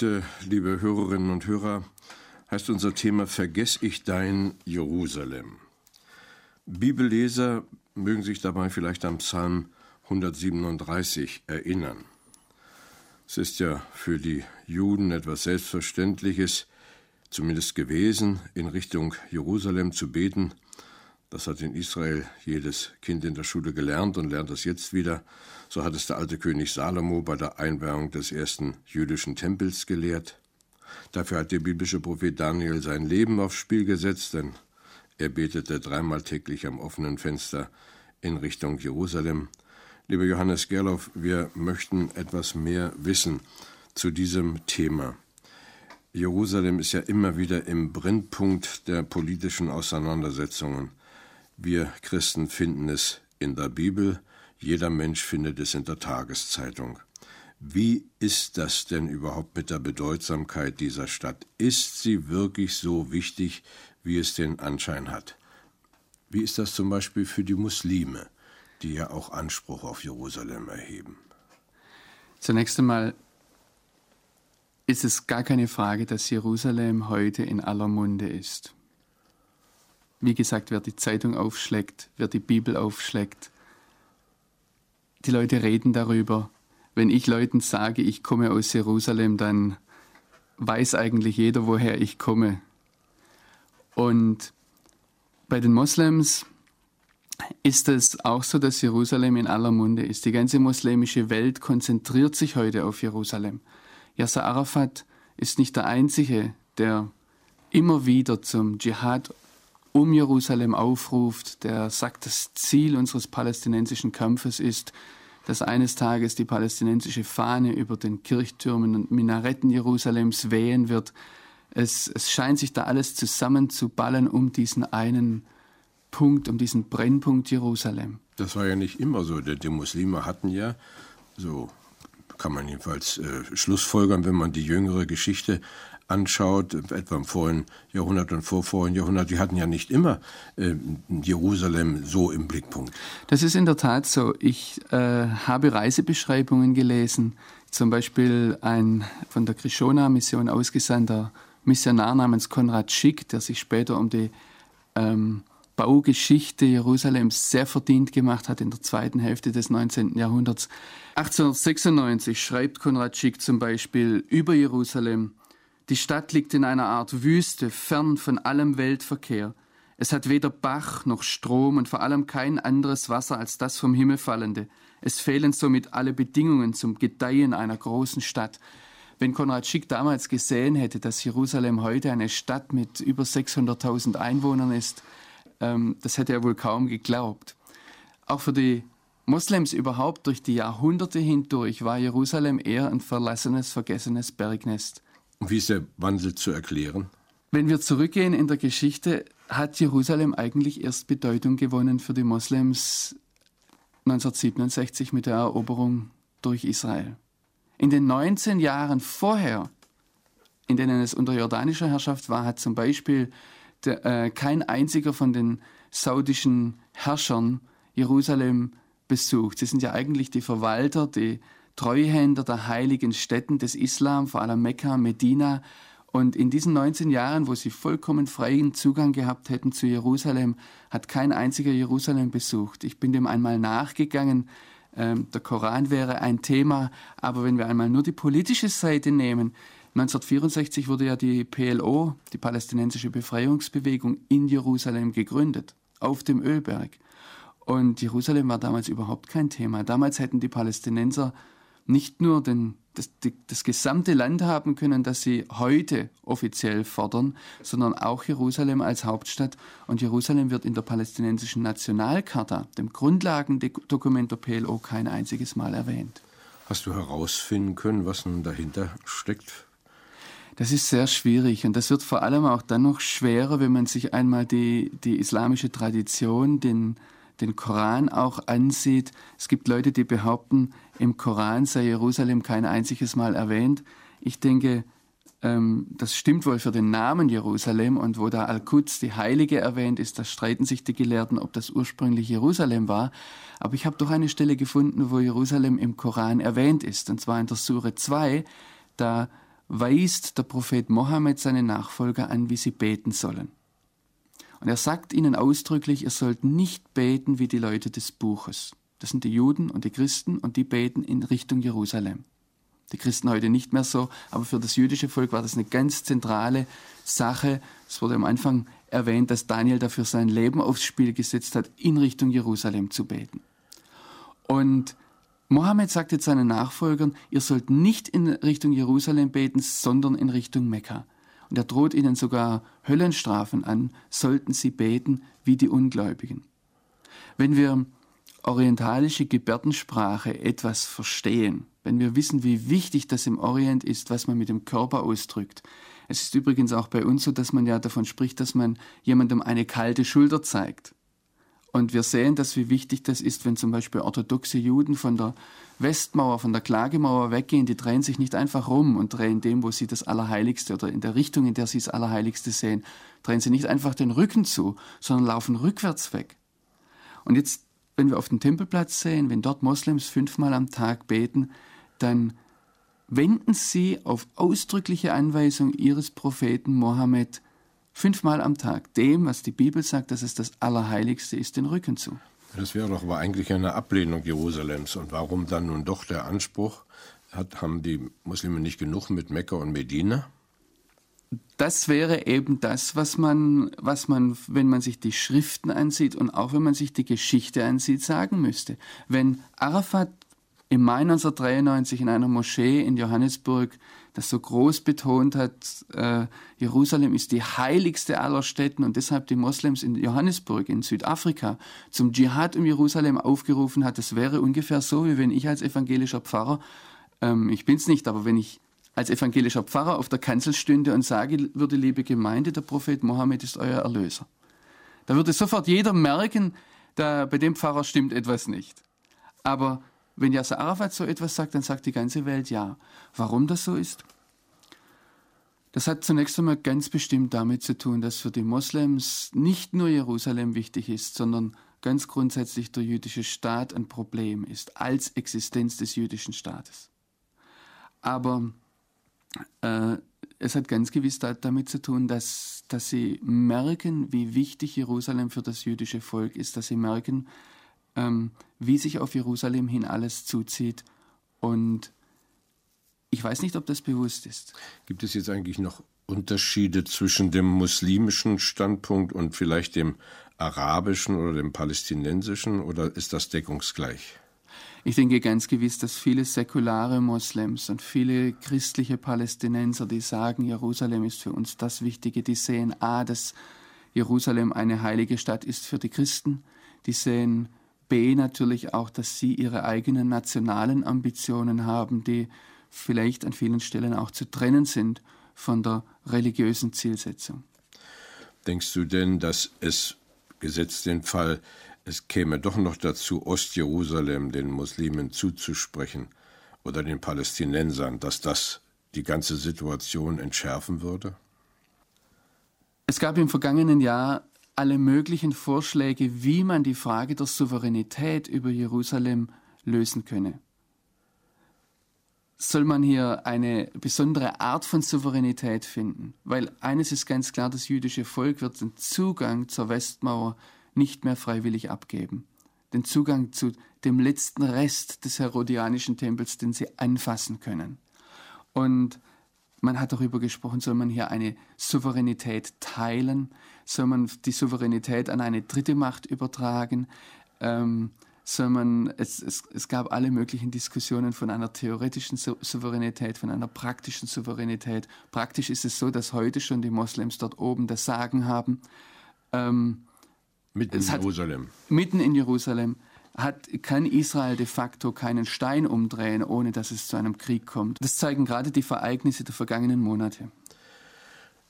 Heute, liebe Hörerinnen und Hörer, heißt unser Thema Vergess ich dein Jerusalem. Bibelleser mögen sich dabei vielleicht am Psalm 137 erinnern. Es ist ja für die Juden etwas Selbstverständliches, zumindest gewesen, in Richtung Jerusalem zu beten. Das hat in Israel jedes Kind in der Schule gelernt und lernt das jetzt wieder. So hat es der alte König Salomo bei der Einweihung des ersten jüdischen Tempels gelehrt. Dafür hat der biblische Prophet Daniel sein Leben aufs Spiel gesetzt, denn er betete dreimal täglich am offenen Fenster in Richtung Jerusalem. Lieber Johannes Gerloff, wir möchten etwas mehr wissen zu diesem Thema. Jerusalem ist ja immer wieder im Brennpunkt der politischen Auseinandersetzungen. Wir Christen finden es in der Bibel, jeder Mensch findet es in der Tageszeitung. Wie ist das denn überhaupt mit der Bedeutsamkeit dieser Stadt? Ist sie wirklich so wichtig, wie es den Anschein hat? Wie ist das zum Beispiel für die Muslime, die ja auch Anspruch auf Jerusalem erheben? Zunächst einmal ist es gar keine Frage, dass Jerusalem heute in aller Munde ist. Wie gesagt, wer die Zeitung aufschlägt, wer die Bibel aufschlägt, die Leute reden darüber. Wenn ich Leuten sage, ich komme aus Jerusalem, dann weiß eigentlich jeder, woher ich komme. Und bei den Moslems ist es auch so, dass Jerusalem in aller Munde ist. Die ganze muslimische Welt konzentriert sich heute auf Jerusalem. Yasser Arafat ist nicht der Einzige, der immer wieder zum Dschihad um Jerusalem aufruft, der sagt, das Ziel unseres palästinensischen Kampfes ist, dass eines Tages die palästinensische Fahne über den Kirchtürmen und Minaretten Jerusalems wehen wird. Es, es scheint sich da alles zusammenzuballen um diesen einen Punkt, um diesen Brennpunkt Jerusalem. Das war ja nicht immer so. Die, Muslime hatten ja, so kann man jedenfalls äh, schlussfolgern, wenn man die jüngere Geschichte anschaut, etwa im vorigen Jahrhundert und vorvorigen Jahrhundert, die hatten ja nicht immer äh, Jerusalem so im Blickpunkt. Das ist in der Tat so. Ich äh, habe Reisebeschreibungen gelesen, zum Beispiel ein von der Krishona-Mission ausgesandter Missionar namens Konrad Schick, der sich später um die ähm, Baugeschichte Jerusalems sehr verdient gemacht hat in der zweiten Hälfte des 19. Jahrhunderts. 1896 schreibt Konrad Schick zum Beispiel über Jerusalem, die Stadt liegt in einer Art Wüste, fern von allem Weltverkehr. Es hat weder Bach noch Strom und vor allem kein anderes Wasser als das vom Himmel fallende. Es fehlen somit alle Bedingungen zum Gedeihen einer großen Stadt. Wenn Konrad Schick damals gesehen hätte, dass Jerusalem heute eine Stadt mit über 600.000 Einwohnern ist, ähm, das hätte er wohl kaum geglaubt. Auch für die Moslems überhaupt durch die Jahrhunderte hindurch war Jerusalem eher ein verlassenes, vergessenes Bergnest. Und wie ist der Wandel zu erklären? Wenn wir zurückgehen in der Geschichte, hat Jerusalem eigentlich erst Bedeutung gewonnen für die Moslems 1967 mit der Eroberung durch Israel. In den 19 Jahren vorher, in denen es unter jordanischer Herrschaft war, hat zum Beispiel der, äh, kein einziger von den saudischen Herrschern Jerusalem besucht. Sie sind ja eigentlich die Verwalter, die Treuhänder der heiligen Städten des Islam, vor allem Mekka, Medina. Und in diesen 19 Jahren, wo sie vollkommen freien Zugang gehabt hätten zu Jerusalem, hat kein einziger Jerusalem besucht. Ich bin dem einmal nachgegangen. Ähm, der Koran wäre ein Thema, aber wenn wir einmal nur die politische Seite nehmen, 1964 wurde ja die PLO, die palästinensische Befreiungsbewegung, in Jerusalem gegründet, auf dem Ölberg. Und Jerusalem war damals überhaupt kein Thema. Damals hätten die Palästinenser nicht nur den, das, das gesamte Land haben können, das sie heute offiziell fordern, sondern auch Jerusalem als Hauptstadt. Und Jerusalem wird in der palästinensischen Nationalcharta, dem Grundlagendokument der PLO, kein einziges Mal erwähnt. Hast du herausfinden können, was nun dahinter steckt? Das ist sehr schwierig und das wird vor allem auch dann noch schwerer, wenn man sich einmal die, die islamische Tradition, den, den Koran auch ansieht. Es gibt Leute, die behaupten, im Koran sei Jerusalem kein einziges Mal erwähnt. Ich denke, ähm, das stimmt wohl für den Namen Jerusalem und wo da Al-Quds, die Heilige, erwähnt ist, da streiten sich die Gelehrten, ob das ursprünglich Jerusalem war. Aber ich habe doch eine Stelle gefunden, wo Jerusalem im Koran erwähnt ist, und zwar in der Sure 2. Da weist der Prophet Mohammed seine Nachfolger an, wie sie beten sollen. Und er sagt ihnen ausdrücklich, ihr sollt nicht beten wie die Leute des Buches. Das sind die Juden und die Christen und die beten in Richtung Jerusalem. Die Christen heute nicht mehr so, aber für das jüdische Volk war das eine ganz zentrale Sache. Es wurde am Anfang erwähnt, dass Daniel dafür sein Leben aufs Spiel gesetzt hat, in Richtung Jerusalem zu beten. Und Mohammed sagt jetzt seinen Nachfolgern, ihr sollt nicht in Richtung Jerusalem beten, sondern in Richtung Mekka. Und er droht ihnen sogar Höllenstrafen an, sollten sie beten wie die Ungläubigen. Wenn wir orientalische Gebärdensprache etwas verstehen, wenn wir wissen, wie wichtig das im Orient ist, was man mit dem Körper ausdrückt. Es ist übrigens auch bei uns so, dass man ja davon spricht, dass man jemandem eine kalte Schulter zeigt. Und wir sehen das, wie wichtig das ist, wenn zum Beispiel orthodoxe Juden von der Westmauer, von der Klagemauer weggehen. Die drehen sich nicht einfach rum und drehen dem, wo sie das Allerheiligste oder in der Richtung, in der sie das Allerheiligste sehen, drehen sie nicht einfach den Rücken zu, sondern laufen rückwärts weg. Und jetzt, wenn wir auf den Tempelplatz sehen, wenn dort Moslems fünfmal am Tag beten, dann wenden sie auf ausdrückliche Anweisung ihres Propheten Mohammed fünfmal am Tag dem, was die Bibel sagt, dass es das Allerheiligste ist, den Rücken zu. Das wäre doch aber eigentlich eine Ablehnung Jerusalems. Und warum dann nun doch der Anspruch? Hat, haben die Muslime nicht genug mit Mekka und Medina? Das wäre eben das, was man, was man, wenn man sich die Schriften ansieht und auch wenn man sich die Geschichte ansieht, sagen müsste. Wenn Arafat im Mai 1993 in einer Moschee in Johannesburg das so groß betont hat, äh, Jerusalem ist die heiligste aller Städten und deshalb die Moslems in Johannesburg in Südafrika zum Dschihad um Jerusalem aufgerufen hat. Das wäre ungefähr so, wie wenn ich als evangelischer Pfarrer, ähm, ich bin's nicht, aber wenn ich als evangelischer Pfarrer auf der Kanzel stünde und sage würde, liebe Gemeinde, der Prophet Mohammed ist euer Erlöser. Da würde sofort jeder merken, da, bei dem Pfarrer stimmt etwas nicht. Aber wenn Yasser Arafat so etwas sagt, dann sagt die ganze Welt ja. Warum das so ist? Das hat zunächst einmal ganz bestimmt damit zu tun, dass für die Moslems nicht nur Jerusalem wichtig ist, sondern ganz grundsätzlich der jüdische Staat ein Problem ist, als Existenz des jüdischen Staates. Aber äh, es hat ganz gewiss damit zu tun, dass, dass sie merken, wie wichtig Jerusalem für das jüdische Volk ist, dass sie merken, ähm, wie sich auf Jerusalem hin alles zuzieht. Und ich weiß nicht, ob das bewusst ist. Gibt es jetzt eigentlich noch Unterschiede zwischen dem muslimischen Standpunkt und vielleicht dem arabischen oder dem palästinensischen oder ist das deckungsgleich? Ich denke ganz gewiss, dass viele säkulare Moslems und viele christliche Palästinenser, die sagen, Jerusalem ist für uns das Wichtige, die sehen A, dass Jerusalem eine heilige Stadt ist für die Christen, die sehen B natürlich auch, dass sie ihre eigenen nationalen Ambitionen haben, die vielleicht an vielen Stellen auch zu trennen sind von der religiösen Zielsetzung. Denkst du denn, dass es, gesetzt den Fall, es käme doch noch dazu, Ostjerusalem den Muslimen zuzusprechen oder den Palästinensern, dass das die ganze Situation entschärfen würde? Es gab im vergangenen Jahr alle möglichen Vorschläge, wie man die Frage der Souveränität über Jerusalem lösen könne. Soll man hier eine besondere Art von Souveränität finden? Weil eines ist ganz klar, das jüdische Volk wird den Zugang zur Westmauer nicht mehr freiwillig abgeben. Den Zugang zu dem letzten Rest des herodianischen Tempels, den sie anfassen können. Und man hat darüber gesprochen, soll man hier eine Souveränität teilen? Soll man die Souveränität an eine dritte Macht übertragen? Ähm, soll man, es, es, es gab alle möglichen Diskussionen von einer theoretischen Souveränität, von einer praktischen Souveränität. Praktisch ist es so, dass heute schon die Moslems dort oben das Sagen haben. Ähm, mitten in Jerusalem. Mitten in Jerusalem hat, kann Israel de facto keinen Stein umdrehen, ohne dass es zu einem Krieg kommt. Das zeigen gerade die Ereignisse der vergangenen Monate.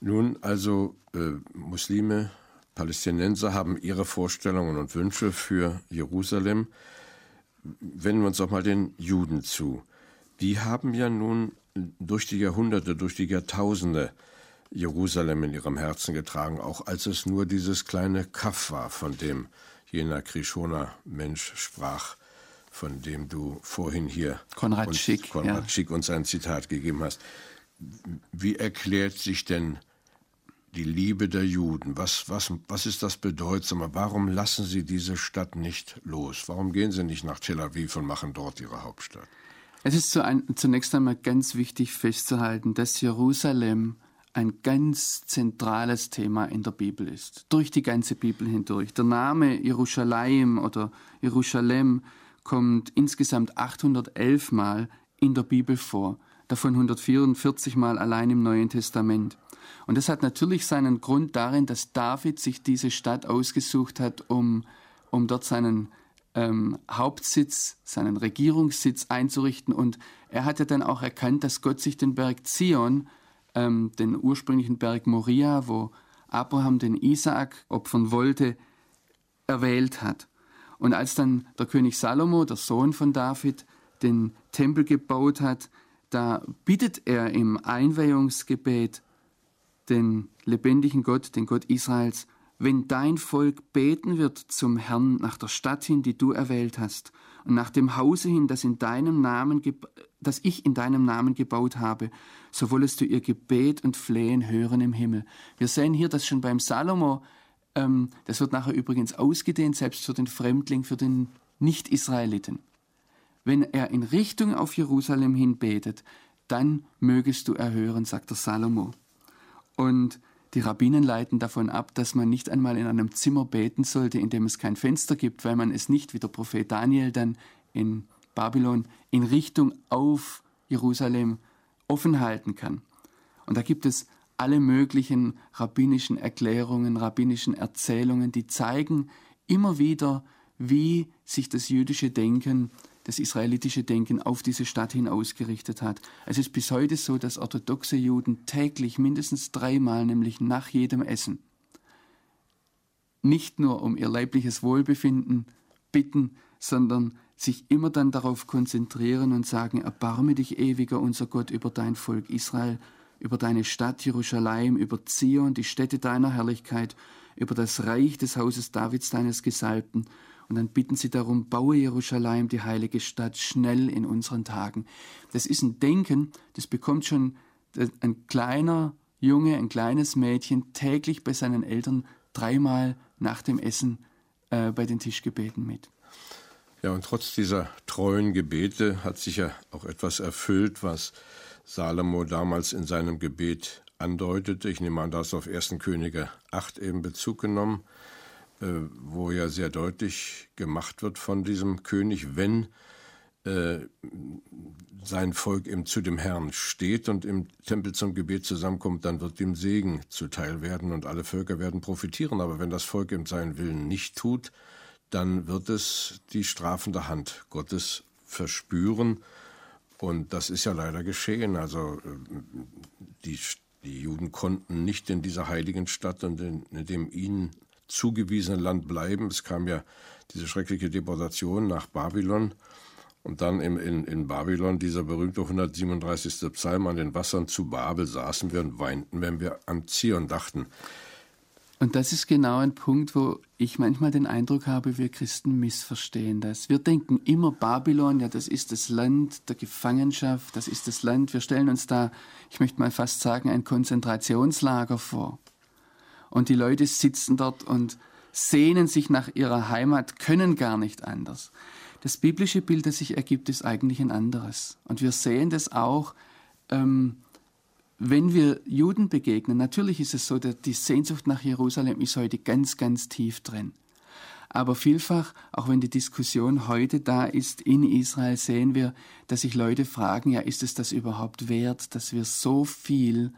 Nun, also äh, Muslime, Palästinenser haben ihre Vorstellungen und Wünsche für Jerusalem. Wenden wir uns auch mal den Juden zu. Die haben ja nun durch die Jahrhunderte, durch die Jahrtausende Jerusalem in ihrem Herzen getragen, auch als es nur dieses kleine Kaff war, von dem jener Krischoner Mensch sprach, von dem du vorhin hier Konrad uns, Schick, Konrad ja. Schick uns ein Zitat gegeben hast. Wie erklärt sich denn die Liebe der Juden? Was, was, was ist das Bedeutsame? Warum lassen sie diese Stadt nicht los? Warum gehen sie nicht nach Tel Aviv und machen dort ihre Hauptstadt? Es ist zunächst einmal ganz wichtig festzuhalten, dass Jerusalem ein ganz zentrales Thema in der Bibel ist, durch die ganze Bibel hindurch. Der Name Jerusalem oder Jerusalem kommt insgesamt 811 Mal in der Bibel vor, davon 144 Mal allein im Neuen Testament. Und das hat natürlich seinen Grund darin, dass David sich diese Stadt ausgesucht hat, um, um dort seinen ähm, Hauptsitz, seinen Regierungssitz einzurichten. Und er hat ja dann auch erkannt, dass Gott sich den Berg Zion, ähm, den ursprünglichen Berg Moria, wo Abraham den Isaak opfern wollte, erwählt hat. Und als dann der König Salomo, der Sohn von David, den Tempel gebaut hat, da bittet er im Einweihungsgebet den lebendigen Gott, den Gott Israels, wenn dein Volk beten wird zum Herrn nach der Stadt hin, die du erwählt hast, und nach dem Hause hin, das, in deinem Namen, das ich in deinem Namen gebaut habe, so wollest du ihr Gebet und Flehen hören im Himmel. Wir sehen hier, dass schon beim Salomo, ähm, das wird nachher übrigens ausgedehnt, selbst für den Fremdling, für den Nicht-Israeliten. Wenn er in Richtung auf Jerusalem hin betet, dann mögest du erhören, sagt der Salomo. Und die Rabbinen leiten davon ab, dass man nicht einmal in einem Zimmer beten sollte, in dem es kein Fenster gibt, weil man es nicht, wie der Prophet Daniel dann in Babylon, in Richtung auf Jerusalem offen halten kann. Und da gibt es alle möglichen rabbinischen Erklärungen, rabbinischen Erzählungen, die zeigen immer wieder, wie sich das jüdische Denken das israelitische Denken auf diese Stadt hin ausgerichtet hat. Es ist bis heute so, dass orthodoxe Juden täglich mindestens dreimal, nämlich nach jedem Essen, nicht nur um ihr leibliches Wohlbefinden bitten, sondern sich immer dann darauf konzentrieren und sagen, erbarme dich ewiger unser Gott über dein Volk Israel, über deine Stadt Jerusalem, über Zion, die Städte deiner Herrlichkeit, über das Reich des Hauses Davids deines Gesalbten und dann bitten sie darum, baue Jerusalem, die heilige Stadt, schnell in unseren Tagen. Das ist ein Denken, das bekommt schon ein kleiner Junge, ein kleines Mädchen täglich bei seinen Eltern dreimal nach dem Essen äh, bei den Tischgebeten mit. Ja, und trotz dieser treuen Gebete hat sich ja auch etwas erfüllt, was Salomo damals in seinem Gebet andeutete. Ich nehme an, da auf 1. Könige 8 eben Bezug genommen. Äh, wo ja sehr deutlich gemacht wird von diesem König, wenn äh, sein Volk eben zu dem Herrn steht und im Tempel zum Gebet zusammenkommt, dann wird dem Segen zuteil werden und alle Völker werden profitieren. Aber wenn das Volk eben seinen Willen nicht tut, dann wird es die strafende Hand Gottes verspüren. Und das ist ja leider geschehen. Also äh, die, die Juden konnten nicht in dieser heiligen Stadt und in, in dem ihnen zugewiesenen Land bleiben. Es kam ja diese schreckliche Deportation nach Babylon. Und dann in, in, in Babylon, dieser berühmte 137. Psalm, an den Wassern zu Babel saßen wir und weinten, wenn wir an Zion dachten. Und das ist genau ein Punkt, wo ich manchmal den Eindruck habe, wir Christen missverstehen das. Wir denken immer Babylon, ja, das ist das Land der Gefangenschaft, das ist das Land, wir stellen uns da, ich möchte mal fast sagen, ein Konzentrationslager vor und die Leute sitzen dort und sehnen sich nach ihrer Heimat, können gar nicht anders. Das biblische Bild, das sich ergibt, ist eigentlich ein anderes. Und wir sehen das auch, ähm, wenn wir Juden begegnen. Natürlich ist es so, dass die Sehnsucht nach Jerusalem ist heute ganz, ganz tief drin. Aber vielfach, auch wenn die Diskussion heute da ist in Israel, sehen wir, dass sich Leute fragen, ja, ist es das überhaupt wert, dass wir so viel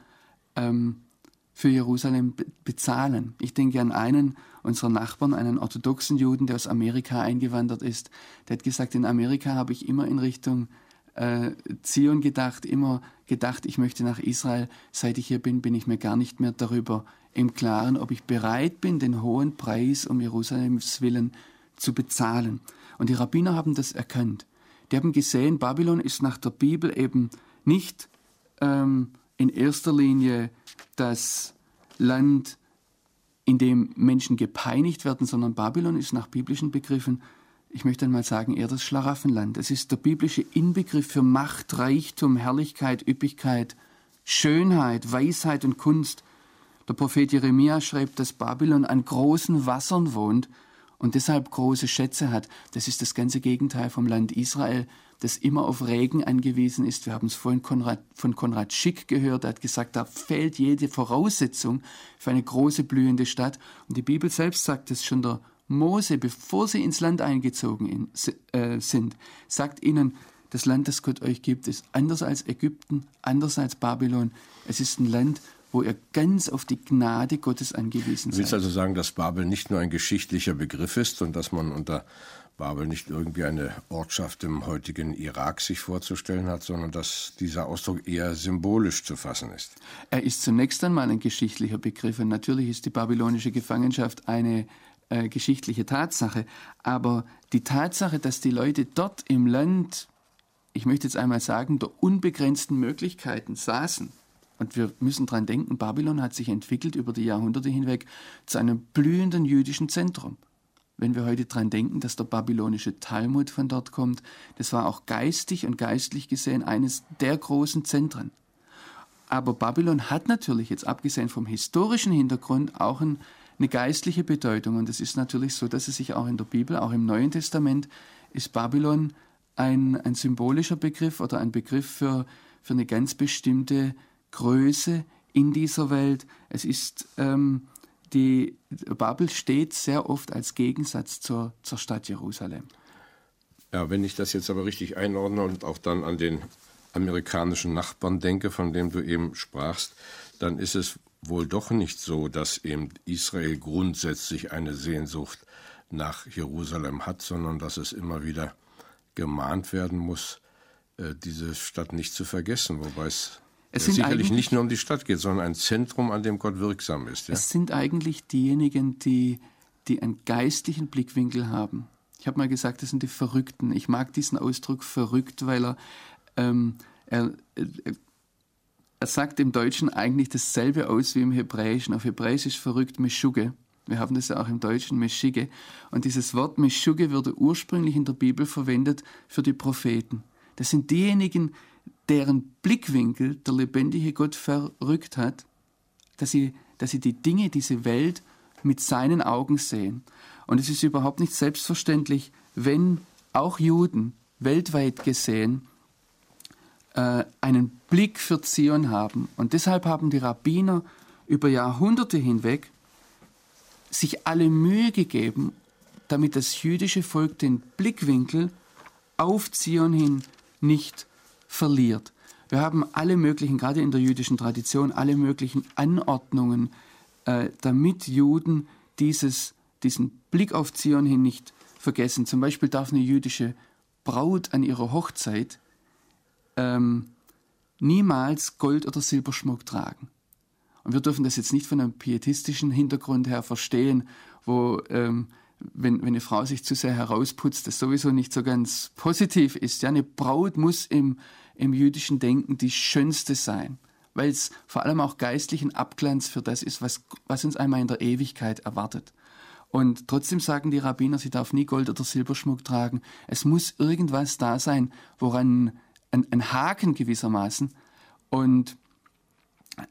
ähm, für Jerusalem bezahlen. Ich denke an einen unserer Nachbarn, einen orthodoxen Juden, der aus Amerika eingewandert ist. Der hat gesagt, in Amerika habe ich immer in Richtung äh, Zion gedacht, immer gedacht, ich möchte nach Israel. Seit ich hier bin, bin ich mir gar nicht mehr darüber im Klaren, ob ich bereit bin, den hohen Preis um Jerusalems willen zu bezahlen. Und die Rabbiner haben das erkannt. Die haben gesehen, Babylon ist nach der Bibel eben nicht ähm, in erster Linie das Land, in dem Menschen gepeinigt werden, sondern Babylon ist nach biblischen Begriffen, ich möchte einmal sagen, eher das Schlaraffenland. Es ist der biblische Inbegriff für Macht, Reichtum, Herrlichkeit, Üppigkeit, Schönheit, Weisheit und Kunst. Der Prophet Jeremia schreibt, dass Babylon an großen Wassern wohnt und deshalb große Schätze hat. Das ist das ganze Gegenteil vom Land Israel, das immer auf Regen angewiesen ist. Wir haben es vorhin Konrad, von Konrad Schick gehört, er hat gesagt, da fehlt jede Voraussetzung für eine große blühende Stadt. Und die Bibel selbst sagt es schon, der Mose, bevor sie ins Land eingezogen in, äh, sind, sagt ihnen, das Land, das Gott euch gibt, ist anders als Ägypten, anders als Babylon. Es ist ein Land, wo ihr ganz auf die Gnade Gottes angewiesen seid. Du willst also sagen, dass Babel nicht nur ein geschichtlicher Begriff ist und dass man unter Babel nicht irgendwie eine Ortschaft im heutigen Irak sich vorzustellen hat, sondern dass dieser Ausdruck eher symbolisch zu fassen ist. Er ist zunächst einmal ein geschichtlicher Begriff und natürlich ist die babylonische Gefangenschaft eine äh, geschichtliche Tatsache, aber die Tatsache, dass die Leute dort im Land, ich möchte jetzt einmal sagen, der unbegrenzten Möglichkeiten saßen, und wir müssen daran denken, Babylon hat sich entwickelt über die Jahrhunderte hinweg zu einem blühenden jüdischen Zentrum wenn wir heute daran denken, dass der babylonische Talmud von dort kommt, das war auch geistig und geistlich gesehen eines der großen Zentren. Aber Babylon hat natürlich jetzt abgesehen vom historischen Hintergrund auch ein, eine geistliche Bedeutung. Und es ist natürlich so, dass es sich auch in der Bibel, auch im Neuen Testament, ist Babylon ein, ein symbolischer Begriff oder ein Begriff für, für eine ganz bestimmte Größe in dieser Welt. Es ist ähm, die Babel steht sehr oft als Gegensatz zur, zur Stadt Jerusalem. Ja, wenn ich das jetzt aber richtig einordne und auch dann an den amerikanischen Nachbarn denke, von dem du eben sprachst, dann ist es wohl doch nicht so, dass eben Israel grundsätzlich eine Sehnsucht nach Jerusalem hat, sondern dass es immer wieder gemahnt werden muss, äh, diese Stadt nicht zu vergessen, wobei es es sind sicherlich nicht nur um die Stadt geht, sondern ein Zentrum, an dem Gott wirksam ist. Ja? Es sind eigentlich diejenigen, die, die einen geistlichen Blickwinkel haben. Ich habe mal gesagt, das sind die Verrückten. Ich mag diesen Ausdruck verrückt, weil er, ähm, er, er sagt im Deutschen eigentlich dasselbe aus wie im Hebräischen. Auf Hebräisch ist verrückt Meschuge. Wir haben das ja auch im Deutschen Meschige. Und dieses Wort Meschuge wurde ursprünglich in der Bibel verwendet für die Propheten. Das sind diejenigen, deren Blickwinkel der lebendige Gott verrückt hat, dass sie, dass sie die Dinge, diese Welt mit seinen Augen sehen. Und es ist überhaupt nicht selbstverständlich, wenn auch Juden weltweit gesehen äh, einen Blick für Zion haben. Und deshalb haben die Rabbiner über Jahrhunderte hinweg sich alle Mühe gegeben, damit das jüdische Volk den Blickwinkel auf Zion hin nicht verliert. Wir haben alle möglichen, gerade in der jüdischen Tradition, alle möglichen Anordnungen, äh, damit Juden dieses, diesen Blick auf Zion hin nicht vergessen. Zum Beispiel darf eine jüdische Braut an ihrer Hochzeit ähm, niemals Gold- oder Silberschmuck tragen. Und wir dürfen das jetzt nicht von einem pietistischen Hintergrund her verstehen, wo ähm, wenn, wenn eine Frau sich zu sehr herausputzt, das sowieso nicht so ganz positiv ist. Ja, eine Braut muss im, im jüdischen Denken die schönste sein, weil es vor allem auch geistlichen Abglanz für das ist, was, was uns einmal in der Ewigkeit erwartet. Und trotzdem sagen die Rabbiner, sie darf nie Gold- oder Silberschmuck tragen. Es muss irgendwas da sein, woran ein, ein Haken gewissermaßen und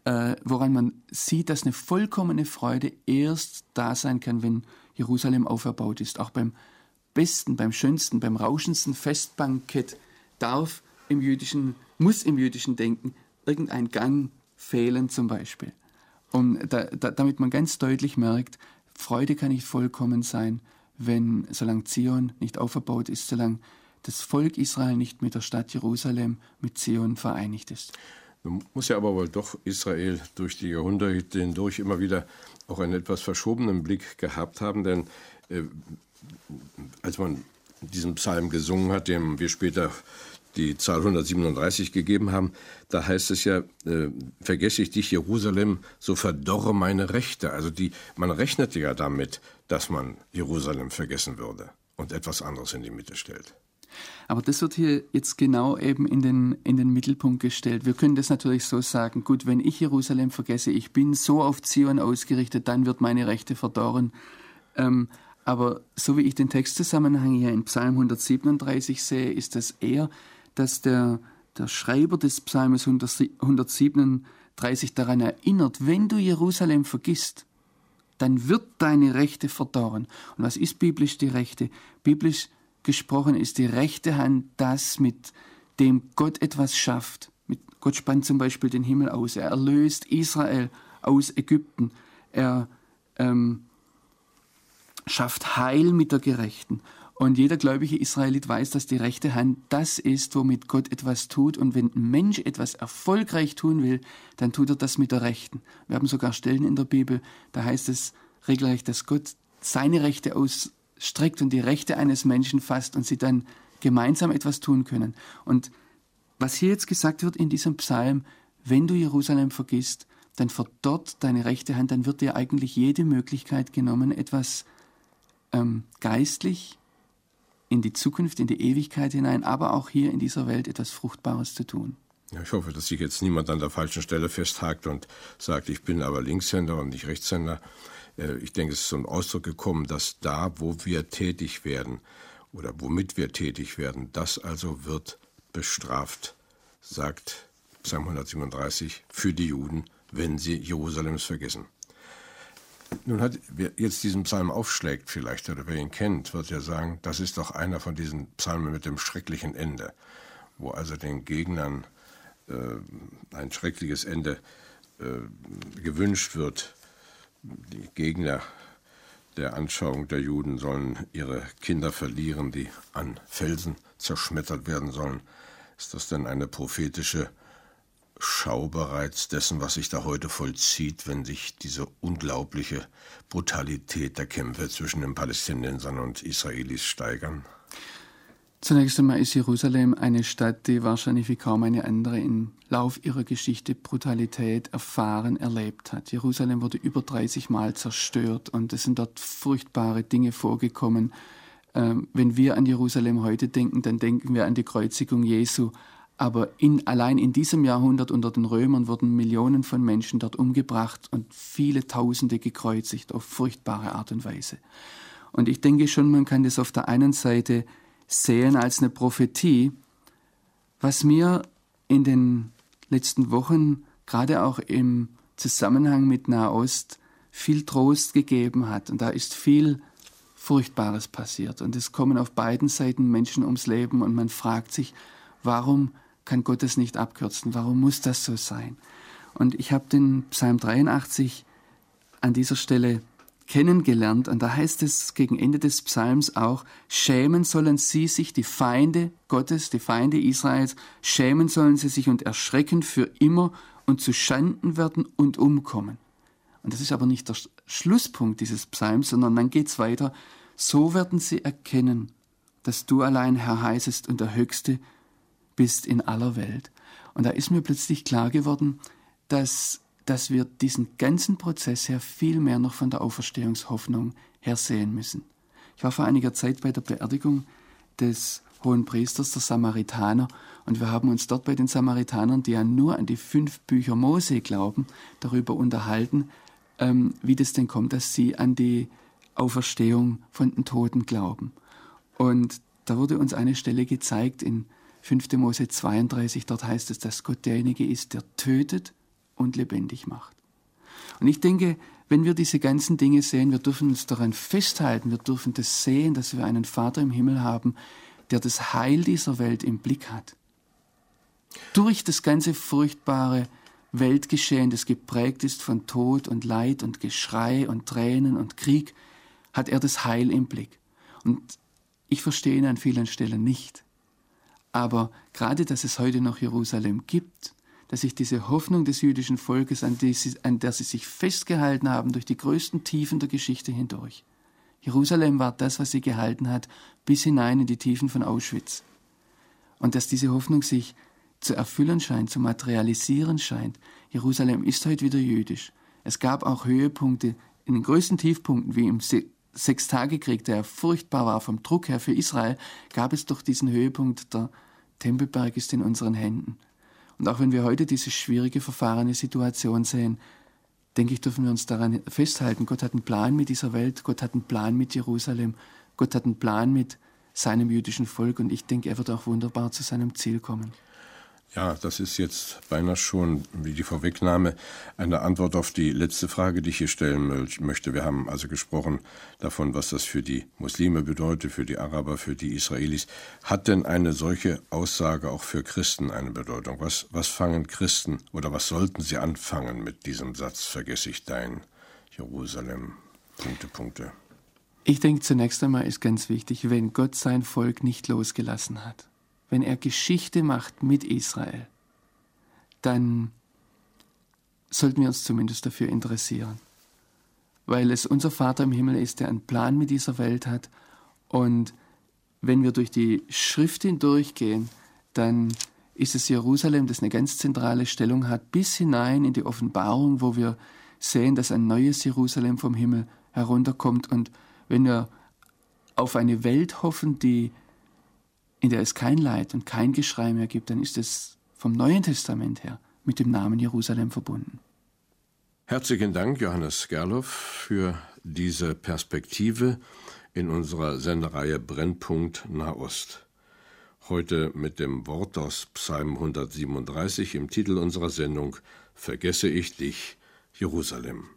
äh, woran man sieht, dass eine vollkommene Freude erst da sein kann, wenn Jerusalem auferbaut ist. Auch beim besten, beim schönsten, beim rauschendsten Festbankett darf im jüdischen, muss im jüdischen Denken irgendein Gang fehlen zum Beispiel. Und da, da, damit man ganz deutlich merkt, Freude kann nicht vollkommen sein, wenn, solange Zion nicht auferbaut ist, solange das Volk Israel nicht mit der Stadt Jerusalem, mit Zion vereinigt ist. Nun muss ja aber wohl doch Israel durch die Jahrhunderte hindurch immer wieder auch einen etwas verschobenen Blick gehabt haben, denn äh, als man diesen Psalm gesungen hat, dem wir später die Zahl 137 gegeben haben, da heißt es ja, äh, vergesse ich dich, Jerusalem, so verdorre meine Rechte. Also die, man rechnete ja damit, dass man Jerusalem vergessen würde und etwas anderes in die Mitte stellt. Aber das wird hier jetzt genau eben in den, in den Mittelpunkt gestellt. Wir können das natürlich so sagen, gut, wenn ich Jerusalem vergesse, ich bin so auf Zion ausgerichtet, dann wird meine Rechte verdorren. Ähm, aber so wie ich den Textzusammenhang hier in Psalm 137 sehe, ist das eher, dass der, der Schreiber des Psalmes 137 daran erinnert, wenn du Jerusalem vergisst, dann wird deine Rechte verdorren. Und was ist biblisch die Rechte? Biblisch gesprochen ist die rechte Hand das, mit dem Gott etwas schafft. Mit Gott spannt zum Beispiel den Himmel aus. Er erlöst Israel aus Ägypten. Er ähm, schafft Heil mit der Gerechten. Und jeder gläubige Israelit weiß, dass die rechte Hand das ist, womit Gott etwas tut. Und wenn ein Mensch etwas erfolgreich tun will, dann tut er das mit der rechten. Wir haben sogar Stellen in der Bibel, da heißt es regelrecht, dass Gott seine Rechte ausstreckt und die Rechte eines Menschen fasst und sie dann gemeinsam etwas tun können. Und was hier jetzt gesagt wird in diesem Psalm, wenn du Jerusalem vergisst, dann verdorrt deine rechte Hand, dann wird dir eigentlich jede Möglichkeit genommen, etwas ähm, geistlich in die Zukunft, in die Ewigkeit hinein, aber auch hier in dieser Welt etwas Fruchtbares zu tun. Ja, ich hoffe, dass sich jetzt niemand an der falschen Stelle festhakt und sagt, ich bin aber Linkshänder und nicht Rechtshänder. Äh, ich denke, es ist zum Ausdruck gekommen, dass da, wo wir tätig werden oder womit wir tätig werden, das also wird bestraft, sagt Psalm 137 für die Juden, wenn sie Jerusalems vergessen. Nun hat, wer jetzt diesen Psalm aufschlägt vielleicht, oder wer ihn kennt, wird ja sagen, das ist doch einer von diesen Psalmen mit dem schrecklichen Ende, wo also den Gegnern äh, ein schreckliches Ende äh, gewünscht wird. Die Gegner der Anschauung der Juden sollen ihre Kinder verlieren, die an Felsen zerschmettert werden sollen. Ist das denn eine prophetische Schau bereits dessen, was sich da heute vollzieht, wenn sich diese unglaubliche Brutalität der Kämpfe zwischen den Palästinensern und Israelis steigern? Zunächst einmal ist Jerusalem eine Stadt, die wahrscheinlich wie kaum eine andere im Lauf ihrer Geschichte Brutalität erfahren, erlebt hat. Jerusalem wurde über 30 Mal zerstört und es sind dort furchtbare Dinge vorgekommen. Ähm, wenn wir an Jerusalem heute denken, dann denken wir an die Kreuzigung Jesu aber in, allein in diesem Jahrhundert unter den Römern wurden Millionen von Menschen dort umgebracht und viele Tausende gekreuzigt auf furchtbare Art und Weise. Und ich denke schon, man kann das auf der einen Seite sehen als eine Prophetie, was mir in den letzten Wochen, gerade auch im Zusammenhang mit Nahost, viel Trost gegeben hat. Und da ist viel Furchtbares passiert. Und es kommen auf beiden Seiten Menschen ums Leben und man fragt sich, warum kann Gott es nicht abkürzen? Warum muss das so sein? Und ich habe den Psalm 83 an dieser Stelle kennengelernt und da heißt es gegen Ende des Psalms auch, schämen sollen sie sich, die Feinde Gottes, die Feinde Israels, schämen sollen sie sich und erschrecken für immer und zu Schanden werden und umkommen. Und das ist aber nicht der Schlusspunkt dieses Psalms, sondern dann geht es weiter, so werden sie erkennen, dass du allein Herr heißest und der Höchste bist in aller Welt. Und da ist mir plötzlich klar geworden, dass, dass wir diesen ganzen Prozess her viel mehr noch von der Auferstehungshoffnung her sehen müssen. Ich war vor einiger Zeit bei der Beerdigung des Hohen Priesters, der Samaritaner, und wir haben uns dort bei den Samaritanern, die ja nur an die fünf Bücher Mose glauben, darüber unterhalten, ähm, wie das denn kommt, dass sie an die Auferstehung von den Toten glauben. Und da wurde uns eine Stelle gezeigt in 5. Mose 32, dort heißt es, dass Gott derjenige ist, der tötet und lebendig macht. Und ich denke, wenn wir diese ganzen Dinge sehen, wir dürfen uns daran festhalten, wir dürfen das sehen, dass wir einen Vater im Himmel haben, der das Heil dieser Welt im Blick hat. Durch das ganze furchtbare Weltgeschehen, das geprägt ist von Tod und Leid und Geschrei und Tränen und Krieg, hat er das Heil im Blick. Und ich verstehe ihn an vielen Stellen nicht. Aber gerade, dass es heute noch Jerusalem gibt, dass sich diese Hoffnung des jüdischen Volkes, an, sie, an der sie sich festgehalten haben, durch die größten Tiefen der Geschichte hindurch. Jerusalem war das, was sie gehalten hat, bis hinein in die Tiefen von Auschwitz. Und dass diese Hoffnung sich zu erfüllen scheint, zu materialisieren scheint. Jerusalem ist heute wieder jüdisch. Es gab auch Höhepunkte in den größten Tiefpunkten, wie im Sechstagekrieg, der furchtbar war vom Druck her für Israel, gab es doch diesen Höhepunkt, der Tempelberg ist in unseren Händen. Und auch wenn wir heute diese schwierige, verfahrene Situation sehen, denke ich, dürfen wir uns daran festhalten. Gott hat einen Plan mit dieser Welt, Gott hat einen Plan mit Jerusalem, Gott hat einen Plan mit seinem jüdischen Volk und ich denke, er wird auch wunderbar zu seinem Ziel kommen. Ja, das ist jetzt beinahe schon wie die Vorwegnahme eine Antwort auf die letzte Frage, die ich hier stellen möchte. Wir haben also gesprochen davon, was das für die Muslime bedeutet, für die Araber, für die Israelis. Hat denn eine solche Aussage auch für Christen eine Bedeutung? Was, was fangen Christen oder was sollten sie anfangen mit diesem Satz, vergesse ich dein Jerusalem? Punkte, Punkte. Ich denke, zunächst einmal ist ganz wichtig, wenn Gott sein Volk nicht losgelassen hat wenn er Geschichte macht mit Israel, dann sollten wir uns zumindest dafür interessieren. Weil es unser Vater im Himmel ist, der einen Plan mit dieser Welt hat. Und wenn wir durch die Schrift hindurchgehen, dann ist es Jerusalem, das eine ganz zentrale Stellung hat, bis hinein in die Offenbarung, wo wir sehen, dass ein neues Jerusalem vom Himmel herunterkommt. Und wenn wir auf eine Welt hoffen, die in der es kein Leid und kein Geschrei mehr gibt, dann ist es vom Neuen Testament her mit dem Namen Jerusalem verbunden. Herzlichen Dank, Johannes Gerloff, für diese Perspektive in unserer Sendereihe Brennpunkt Nahost. Heute mit dem Wort aus Psalm 137 im Titel unserer Sendung Vergesse ich dich, Jerusalem.